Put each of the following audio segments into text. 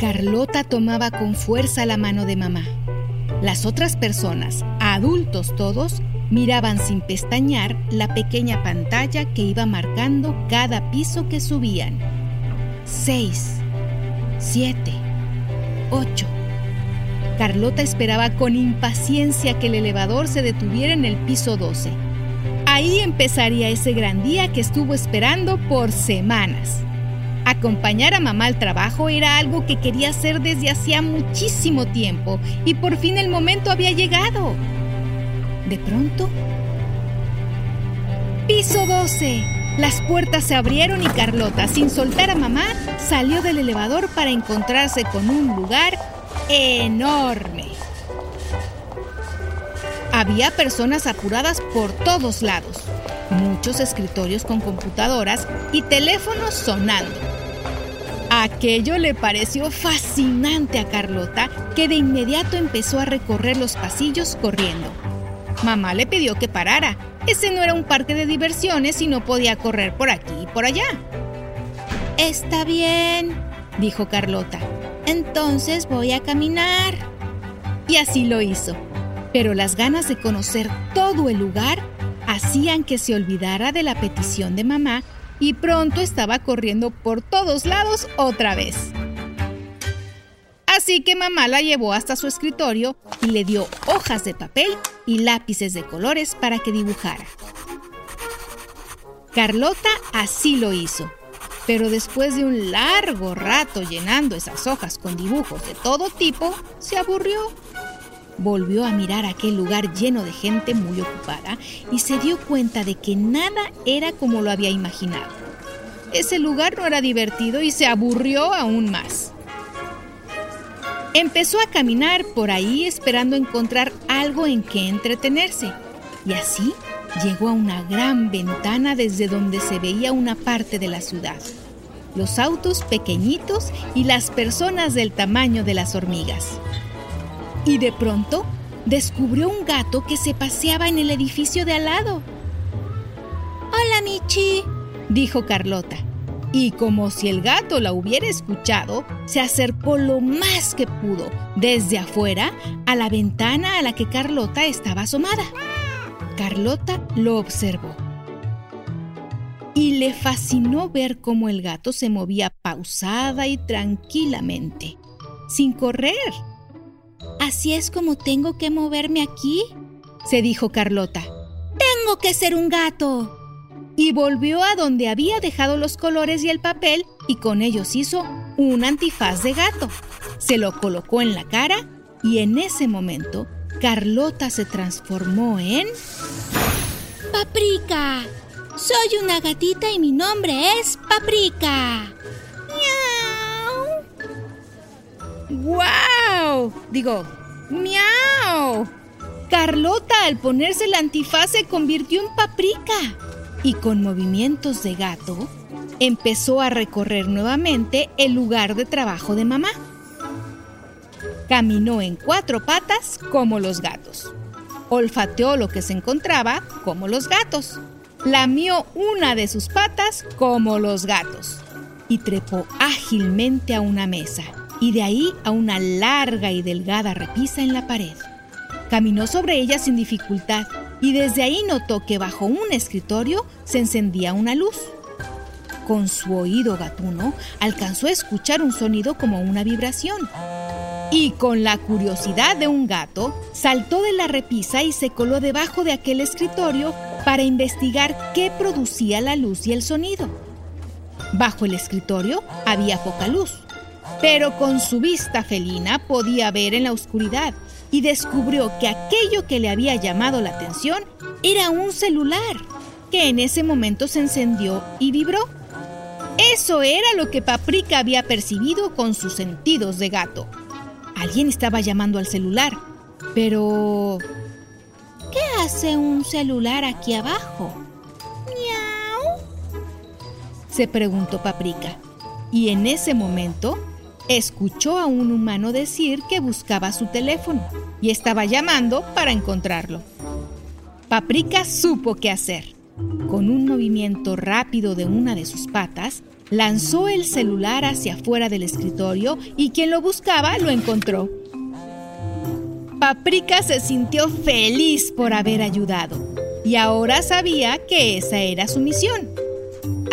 Carlota tomaba con fuerza la mano de mamá. Las otras personas, adultos todos, miraban sin pestañear la pequeña pantalla que iba marcando cada piso que subían. Seis, siete, ocho. Carlota esperaba con impaciencia que el elevador se detuviera en el piso 12. Ahí empezaría ese gran día que estuvo esperando por semanas. Acompañar a mamá al trabajo era algo que quería hacer desde hacía muchísimo tiempo y por fin el momento había llegado. De pronto... Piso 12. Las puertas se abrieron y Carlota, sin soltar a mamá, salió del elevador para encontrarse con un lugar enorme. Había personas apuradas por todos lados, muchos escritorios con computadoras y teléfonos sonando. Aquello le pareció fascinante a Carlota, que de inmediato empezó a recorrer los pasillos corriendo. Mamá le pidió que parara. Ese no era un parque de diversiones y no podía correr por aquí y por allá. Está bien, dijo Carlota. Entonces voy a caminar. Y así lo hizo. Pero las ganas de conocer todo el lugar hacían que se olvidara de la petición de mamá y pronto estaba corriendo por todos lados otra vez. Así que mamá la llevó hasta su escritorio y le dio hojas de papel y lápices de colores para que dibujara. Carlota así lo hizo, pero después de un largo rato llenando esas hojas con dibujos de todo tipo, se aburrió volvió a mirar aquel lugar lleno de gente muy ocupada y se dio cuenta de que nada era como lo había imaginado. Ese lugar no era divertido y se aburrió aún más. Empezó a caminar por ahí esperando encontrar algo en que entretenerse y así llegó a una gran ventana desde donde se veía una parte de la ciudad, los autos pequeñitos y las personas del tamaño de las hormigas y de pronto descubrió un gato que se paseaba en el edificio de al lado. Hola, Michi, dijo Carlota. Y como si el gato la hubiera escuchado, se acercó lo más que pudo, desde afuera, a la ventana a la que Carlota estaba asomada. Carlota lo observó. Y le fascinó ver cómo el gato se movía pausada y tranquilamente, sin correr ¿Así es como tengo que moverme aquí? se dijo Carlota. Tengo que ser un gato. Y volvió a donde había dejado los colores y el papel y con ellos hizo un antifaz de gato. Se lo colocó en la cara y en ese momento Carlota se transformó en... Paprika. Soy una gatita y mi nombre es Paprika. Digo, ¡miau! Carlota al ponerse el antifaz se convirtió en paprika y con movimientos de gato empezó a recorrer nuevamente el lugar de trabajo de mamá. Caminó en cuatro patas como los gatos. olfateó lo que se encontraba como los gatos, lamió una de sus patas como los gatos y trepó ágilmente a una mesa y de ahí a una larga y delgada repisa en la pared. Caminó sobre ella sin dificultad y desde ahí notó que bajo un escritorio se encendía una luz. Con su oído gatuno alcanzó a escuchar un sonido como una vibración. Y con la curiosidad de un gato, saltó de la repisa y se coló debajo de aquel escritorio para investigar qué producía la luz y el sonido. Bajo el escritorio había poca luz, pero con su vista felina podía ver en la oscuridad y descubrió que aquello que le había llamado la atención era un celular, que en ese momento se encendió y vibró. Eso era lo que Paprika había percibido con sus sentidos de gato. Alguien estaba llamando al celular, pero... ¿Qué hace un celular aquí abajo? ¡Miau! Se preguntó Paprika. Y en ese momento escuchó a un humano decir que buscaba su teléfono y estaba llamando para encontrarlo. Paprika supo qué hacer. Con un movimiento rápido de una de sus patas, lanzó el celular hacia afuera del escritorio y quien lo buscaba lo encontró. Paprika se sintió feliz por haber ayudado y ahora sabía que esa era su misión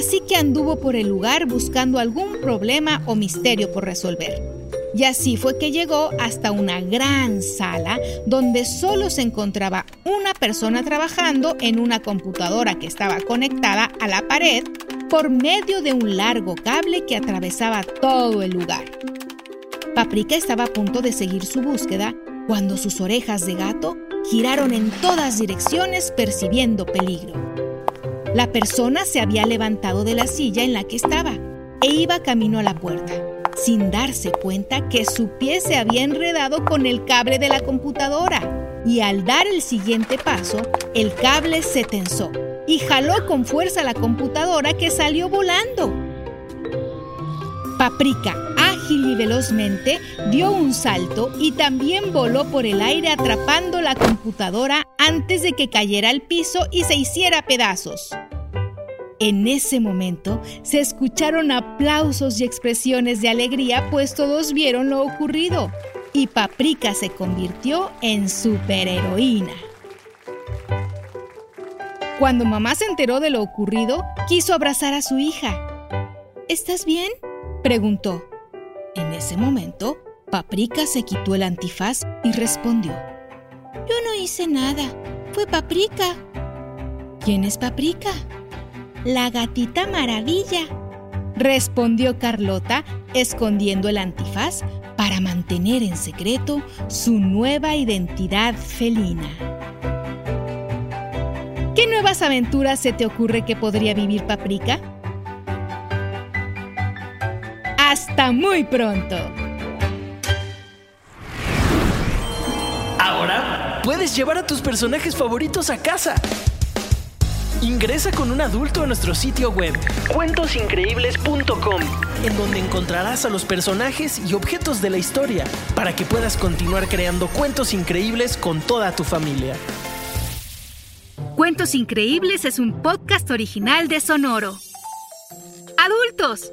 así que anduvo por el lugar buscando algún problema o misterio por resolver. Y así fue que llegó hasta una gran sala donde solo se encontraba una persona trabajando en una computadora que estaba conectada a la pared por medio de un largo cable que atravesaba todo el lugar. Paprika estaba a punto de seguir su búsqueda cuando sus orejas de gato giraron en todas direcciones percibiendo peligro. La persona se había levantado de la silla en la que estaba e iba camino a la puerta, sin darse cuenta que su pie se había enredado con el cable de la computadora. Y al dar el siguiente paso, el cable se tensó y jaló con fuerza la computadora que salió volando. Paprika, ágil y velozmente, dio un salto y también voló por el aire atrapando la computadora antes de que cayera al piso y se hiciera pedazos. En ese momento se escucharon aplausos y expresiones de alegría pues todos vieron lo ocurrido y Paprika se convirtió en superheroína. Cuando mamá se enteró de lo ocurrido, quiso abrazar a su hija. ¿Estás bien? Preguntó. En ese momento, Paprika se quitó el antifaz y respondió. Yo no hice nada. Fue Paprika. ¿Quién es Paprika? La gatita maravilla. Respondió Carlota, escondiendo el antifaz para mantener en secreto su nueva identidad felina. ¿Qué nuevas aventuras se te ocurre que podría vivir Paprika? Hasta muy pronto. Puedes llevar a tus personajes favoritos a casa. Ingresa con un adulto a nuestro sitio web cuentosincreíbles.com, en donde encontrarás a los personajes y objetos de la historia para que puedas continuar creando cuentos increíbles con toda tu familia. Cuentos Increíbles es un podcast original de Sonoro. Adultos,